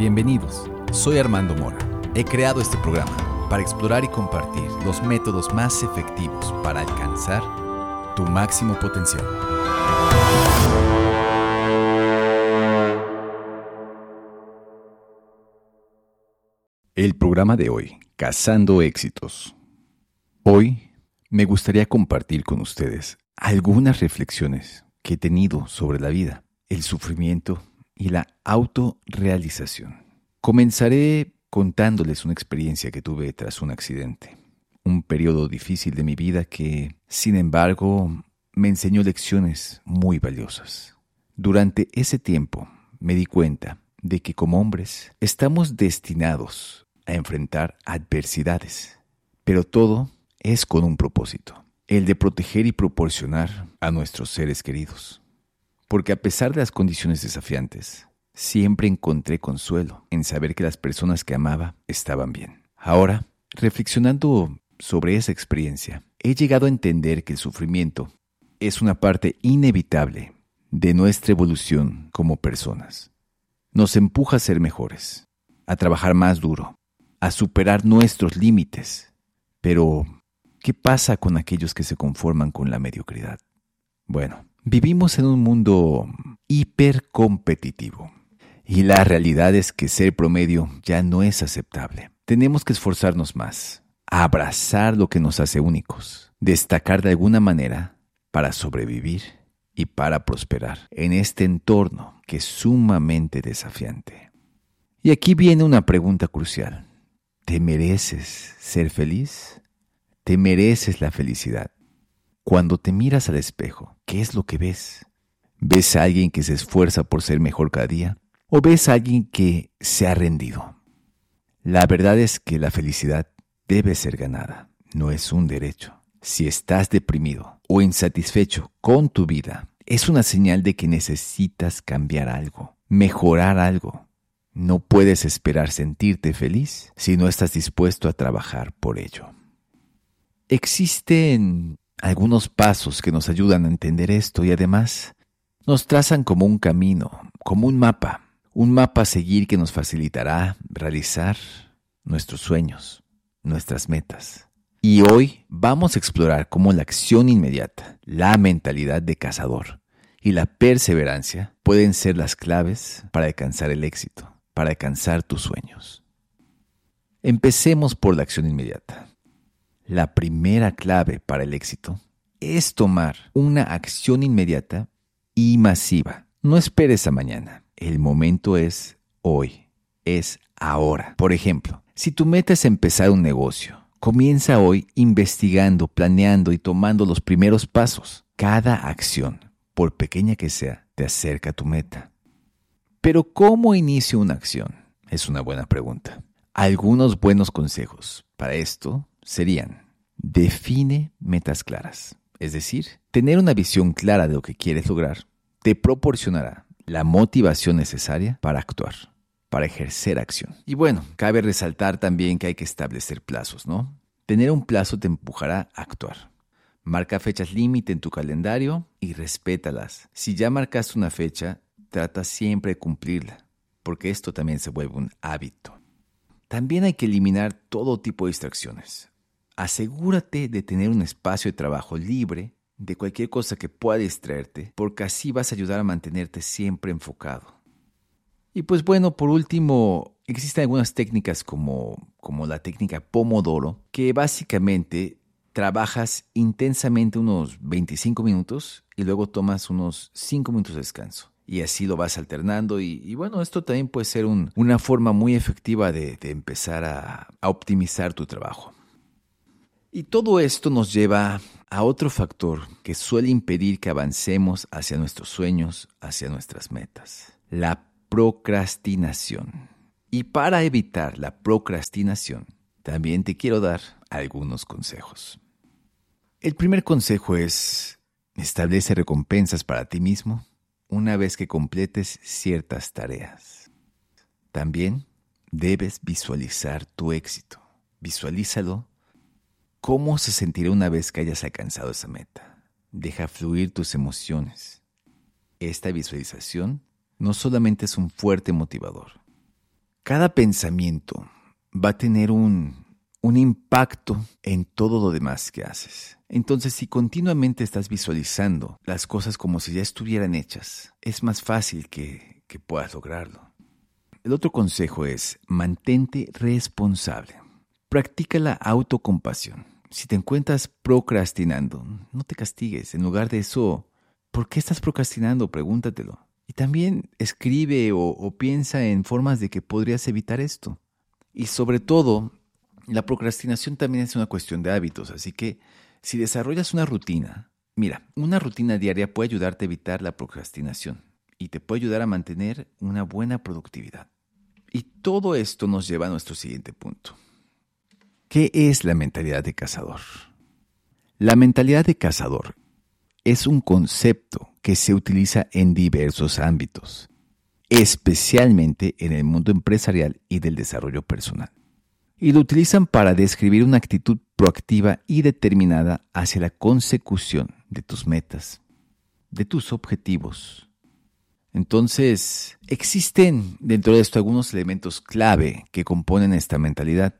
Bienvenidos, soy Armando Mora. He creado este programa para explorar y compartir los métodos más efectivos para alcanzar tu máximo potencial. El programa de hoy, Cazando Éxitos. Hoy me gustaría compartir con ustedes algunas reflexiones que he tenido sobre la vida, el sufrimiento y la autorrealización. Comenzaré contándoles una experiencia que tuve tras un accidente, un periodo difícil de mi vida que, sin embargo, me enseñó lecciones muy valiosas. Durante ese tiempo me di cuenta de que como hombres estamos destinados a enfrentar adversidades, pero todo es con un propósito, el de proteger y proporcionar a nuestros seres queridos. Porque a pesar de las condiciones desafiantes, siempre encontré consuelo en saber que las personas que amaba estaban bien. Ahora, reflexionando sobre esa experiencia, he llegado a entender que el sufrimiento es una parte inevitable de nuestra evolución como personas. Nos empuja a ser mejores, a trabajar más duro, a superar nuestros límites. Pero, ¿qué pasa con aquellos que se conforman con la mediocridad? Bueno, vivimos en un mundo hipercompetitivo. Y la realidad es que ser promedio ya no es aceptable. Tenemos que esforzarnos más, abrazar lo que nos hace únicos, destacar de alguna manera para sobrevivir y para prosperar en este entorno que es sumamente desafiante. Y aquí viene una pregunta crucial. ¿Te mereces ser feliz? ¿Te mereces la felicidad? Cuando te miras al espejo, ¿qué es lo que ves? ¿Ves a alguien que se esfuerza por ser mejor cada día? ¿O ves a alguien que se ha rendido? La verdad es que la felicidad debe ser ganada, no es un derecho. Si estás deprimido o insatisfecho con tu vida, es una señal de que necesitas cambiar algo, mejorar algo. No puedes esperar sentirte feliz si no estás dispuesto a trabajar por ello. Existen algunos pasos que nos ayudan a entender esto y además nos trazan como un camino, como un mapa, un mapa a seguir que nos facilitará realizar nuestros sueños, nuestras metas. Y hoy vamos a explorar cómo la acción inmediata, la mentalidad de cazador y la perseverancia pueden ser las claves para alcanzar el éxito, para alcanzar tus sueños. Empecemos por la acción inmediata. La primera clave para el éxito es tomar una acción inmediata y masiva. No esperes a mañana. El momento es hoy, es ahora. Por ejemplo, si tu meta es empezar un negocio, comienza hoy investigando, planeando y tomando los primeros pasos. Cada acción, por pequeña que sea, te acerca a tu meta. Pero ¿cómo inicio una acción? Es una buena pregunta. Algunos buenos consejos para esto serían, define metas claras. Es decir, tener una visión clara de lo que quieres lograr te proporcionará la motivación necesaria para actuar, para ejercer acción. Y bueno, cabe resaltar también que hay que establecer plazos, ¿no? Tener un plazo te empujará a actuar. Marca fechas límite en tu calendario y respétalas. Si ya marcaste una fecha, trata siempre de cumplirla, porque esto también se vuelve un hábito. También hay que eliminar todo tipo de distracciones. Asegúrate de tener un espacio de trabajo libre de cualquier cosa que pueda distraerte, porque así vas a ayudar a mantenerte siempre enfocado. Y pues bueno, por último, existen algunas técnicas como, como la técnica Pomodoro, que básicamente trabajas intensamente unos 25 minutos y luego tomas unos 5 minutos de descanso. Y así lo vas alternando. Y, bueno, esto también puede ser una forma muy efectiva de, empezar a optimizar tu trabajo. Y todo esto nos lleva a otro factor que suele impedir que avancemos hacia nuestros sueños, hacia nuestras metas, la procrastinación. Y para evitar la procrastinación, también te quiero dar algunos consejos. El primer consejo es establece recompensas para ti mismo una vez que completes ciertas tareas. También debes visualizar tu éxito. Visualízalo ¿Cómo se sentirá una vez que hayas alcanzado esa meta? Deja fluir tus emociones. Esta visualización no solamente es un fuerte motivador, cada pensamiento va a tener un, un impacto en todo lo demás que haces. Entonces, si continuamente estás visualizando las cosas como si ya estuvieran hechas, es más fácil que, que puedas lograrlo. El otro consejo es mantente responsable. Practica la autocompasión. Si te encuentras procrastinando, no te castigues. En lugar de eso, ¿por qué estás procrastinando? Pregúntatelo. Y también escribe o, o piensa en formas de que podrías evitar esto. Y sobre todo, la procrastinación también es una cuestión de hábitos, así que si desarrollas una rutina, mira, una rutina diaria puede ayudarte a evitar la procrastinación y te puede ayudar a mantener una buena productividad. Y todo esto nos lleva a nuestro siguiente punto. ¿Qué es la mentalidad de cazador? La mentalidad de cazador es un concepto que se utiliza en diversos ámbitos, especialmente en el mundo empresarial y del desarrollo personal. Y lo utilizan para describir una actitud proactiva y determinada hacia la consecución de tus metas, de tus objetivos. Entonces, existen dentro de esto algunos elementos clave que componen esta mentalidad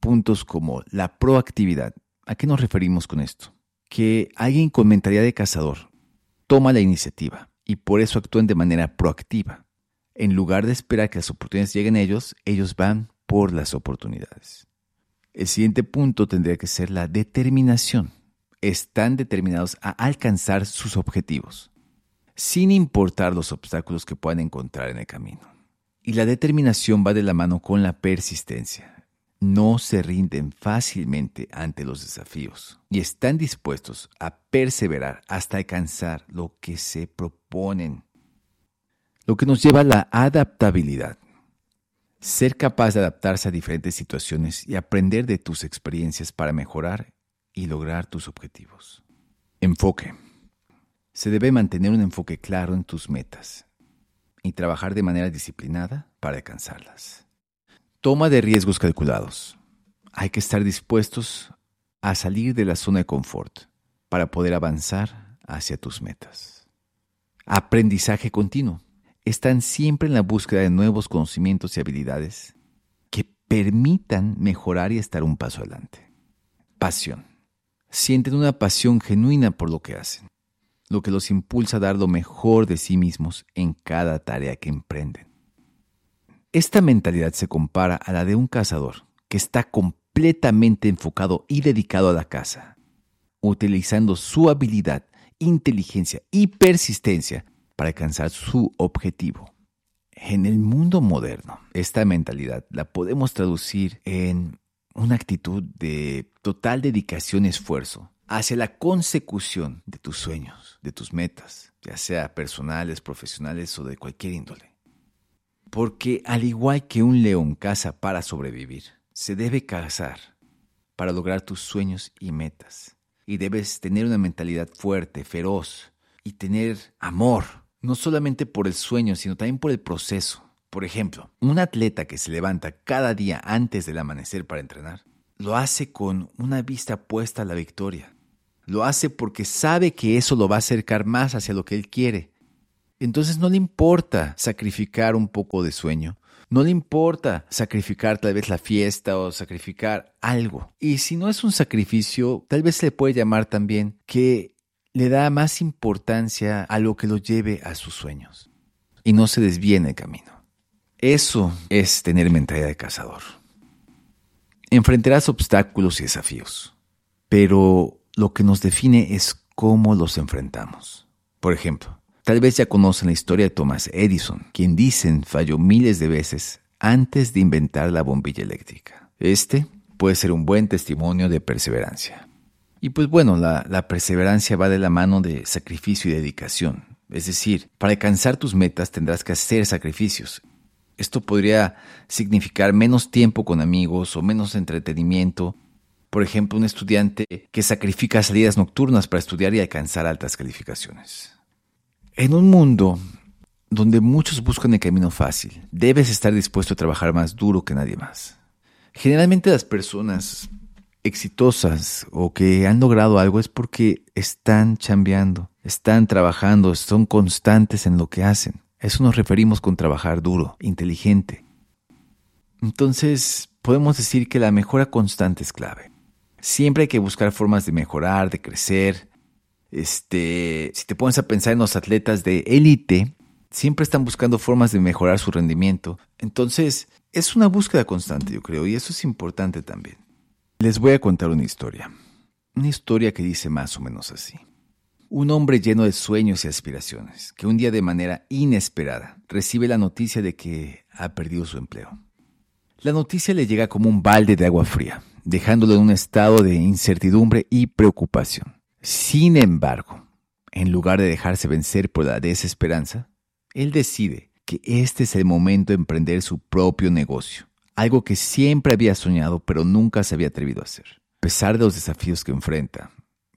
puntos como la proactividad. ¿A qué nos referimos con esto? Que alguien con mentalidad de cazador toma la iniciativa y por eso actúan de manera proactiva. En lugar de esperar que las oportunidades lleguen a ellos, ellos van por las oportunidades. El siguiente punto tendría que ser la determinación. Están determinados a alcanzar sus objetivos, sin importar los obstáculos que puedan encontrar en el camino. Y la determinación va de la mano con la persistencia no se rinden fácilmente ante los desafíos y están dispuestos a perseverar hasta alcanzar lo que se proponen. Lo que nos lleva a la adaptabilidad. Ser capaz de adaptarse a diferentes situaciones y aprender de tus experiencias para mejorar y lograr tus objetivos. Enfoque. Se debe mantener un enfoque claro en tus metas y trabajar de manera disciplinada para alcanzarlas. Toma de riesgos calculados. Hay que estar dispuestos a salir de la zona de confort para poder avanzar hacia tus metas. Aprendizaje continuo. Están siempre en la búsqueda de nuevos conocimientos y habilidades que permitan mejorar y estar un paso adelante. Pasión. Sienten una pasión genuina por lo que hacen, lo que los impulsa a dar lo mejor de sí mismos en cada tarea que emprenden. Esta mentalidad se compara a la de un cazador que está completamente enfocado y dedicado a la caza, utilizando su habilidad, inteligencia y persistencia para alcanzar su objetivo. En el mundo moderno, esta mentalidad la podemos traducir en una actitud de total dedicación y esfuerzo hacia la consecución de tus sueños, de tus metas, ya sea personales, profesionales o de cualquier índole. Porque al igual que un león caza para sobrevivir, se debe cazar para lograr tus sueños y metas. Y debes tener una mentalidad fuerte, feroz y tener amor, no solamente por el sueño, sino también por el proceso. Por ejemplo, un atleta que se levanta cada día antes del amanecer para entrenar, lo hace con una vista puesta a la victoria. Lo hace porque sabe que eso lo va a acercar más hacia lo que él quiere entonces no le importa sacrificar un poco de sueño. No le importa sacrificar tal vez la fiesta o sacrificar algo. Y si no es un sacrificio, tal vez se le puede llamar también que le da más importancia a lo que lo lleve a sus sueños y no se desviene el camino. Eso es tener mentalidad de cazador. Enfrentarás obstáculos y desafíos, pero lo que nos define es cómo los enfrentamos. Por ejemplo, Tal vez ya conocen la historia de Thomas Edison, quien dicen falló miles de veces antes de inventar la bombilla eléctrica. Este puede ser un buen testimonio de perseverancia. Y pues bueno, la, la, perseverancia va de la mano de sacrificio y dedicación. Es decir, para alcanzar tus metas tendrás que hacer sacrificios. Esto podría significar menos tiempo con amigos o menos entretenimiento. Por ejemplo, un estudiante que sacrifica salidas nocturnas para estudiar y alcanzar altas calificaciones. En un mundo donde muchos buscan el camino fácil, debes estar dispuesto a trabajar más duro que nadie más. Generalmente las personas exitosas o que han logrado algo es porque están chambeando, están trabajando, son constantes en lo que hacen. Eso nos referimos con trabajar duro, inteligente. Entonces, podemos decir que la mejora constante es clave. Siempre hay que buscar formas de mejorar, de crecer. Este, si te pones a pensar en los atletas de élite, siempre están buscando formas de mejorar su rendimiento. Entonces, es una búsqueda constante, yo creo, y eso es importante también. Les voy a contar una historia. Una historia que dice más o menos así. Un hombre lleno de sueños y aspiraciones, que un día de manera inesperada recibe la noticia de que ha perdido su empleo. La noticia le llega como un balde de agua fría, dejándolo en un estado de incertidumbre y preocupación. Sin embargo, en lugar de dejarse vencer por la desesperanza, él decide que este es el momento de emprender su propio negocio, algo que siempre había soñado pero nunca se había atrevido a hacer. A pesar de los desafíos que enfrenta,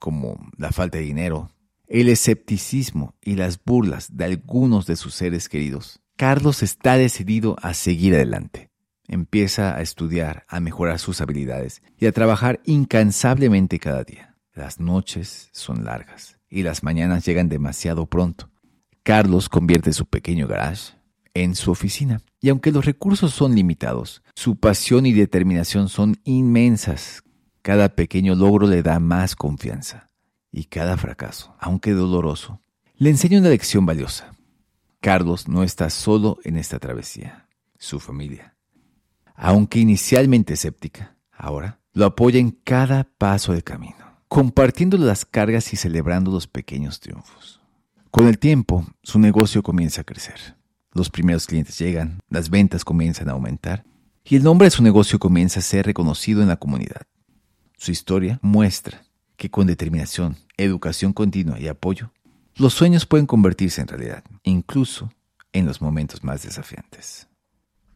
como la falta de dinero, el escepticismo y las burlas de algunos de sus seres queridos, Carlos está decidido a seguir adelante. Empieza a estudiar, a mejorar sus habilidades y a trabajar incansablemente cada día. Las noches son largas y las mañanas llegan demasiado pronto. Carlos convierte su pequeño garage en su oficina. Y aunque los recursos son limitados, su pasión y determinación son inmensas. Cada pequeño logro le da más confianza. Y cada fracaso, aunque doloroso, le enseña una lección valiosa. Carlos no está solo en esta travesía. Su familia, aunque inicialmente escéptica, ahora lo apoya en cada paso del camino, compartiendo las cargas y celebrando los pequeños triunfos. Con el tiempo, su negocio comienza a crecer. Los primeros clientes llegan, las ventas comienzan a aumentar y el nombre de su negocio comienza a ser reconocido en la comunidad. Su historia muestra que con determinación, educación continua y apoyo, los sueños pueden convertirse en realidad, incluso en los momentos más desafiantes.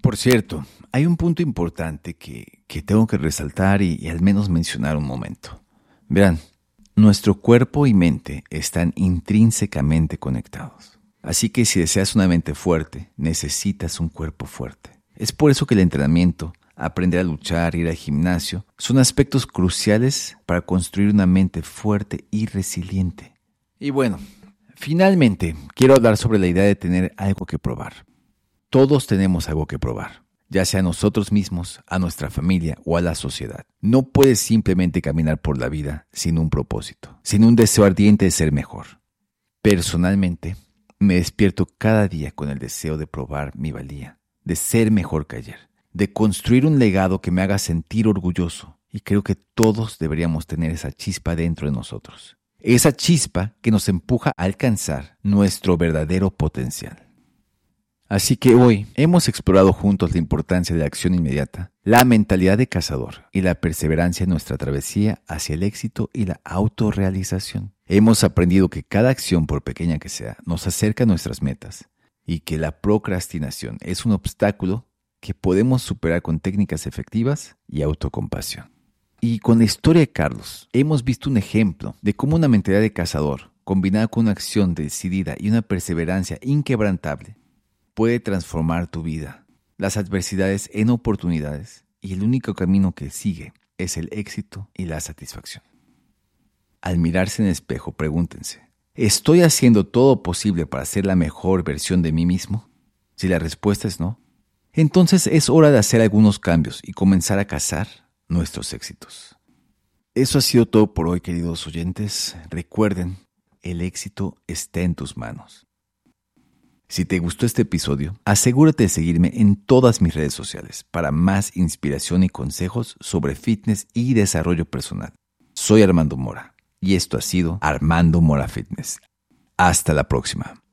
Por cierto, hay un punto importante que, tengo que resaltar y, y al menos mencionar un momento. Verán, nuestro cuerpo y mente están intrínsecamente conectados. Así que si deseas una mente fuerte, necesitas un cuerpo fuerte. Es por eso que el entrenamiento, aprender a luchar, ir al gimnasio, son aspectos cruciales para construir una mente fuerte y resiliente. Y bueno, finalmente quiero hablar sobre la idea de tener algo que probar. Todos tenemos algo que probar ya sea a nosotros mismos, a nuestra familia o a la sociedad. No puedes simplemente caminar por la vida sin un propósito, sin un deseo ardiente de ser mejor. Personalmente, me despierto cada día con el deseo de probar mi valía, de ser mejor que ayer, de construir un legado que me haga sentir orgulloso, y creo que todos deberíamos tener esa chispa dentro de nosotros. Esa chispa que nos empuja a alcanzar nuestro verdadero potencial. Así que hoy hemos explorado juntos la importancia de la acción inmediata, la mentalidad de cazador y la perseverancia en nuestra travesía hacia el éxito y la autorrealización. Hemos aprendido que cada acción, por pequeña que sea, nos acerca a nuestras metas y que la procrastinación es un obstáculo que podemos superar con técnicas efectivas y autocompasión. Y con la historia de Carlos hemos visto un ejemplo de cómo una mentalidad de cazador, combinada con una acción decidida y una perseverancia inquebrantable, puede transformar tu vida, las adversidades en oportunidades y el único camino que sigue es el éxito y la satisfacción. Al mirarse en el espejo, pregúntense, ¿estoy haciendo todo posible para ser la mejor versión de mí mismo? Si la respuesta es no, entonces es hora de hacer algunos cambios y comenzar a cazar nuestros éxitos. Eso ha sido todo por hoy, queridos oyentes. Recuerden, el éxito está en tus manos. Si te gustó este episodio, asegúrate de seguirme en todas mis redes sociales para más inspiración y consejos sobre fitness y desarrollo personal. Soy Armando Mora y esto ha sido Armando Mora Fitness. Hasta la próxima.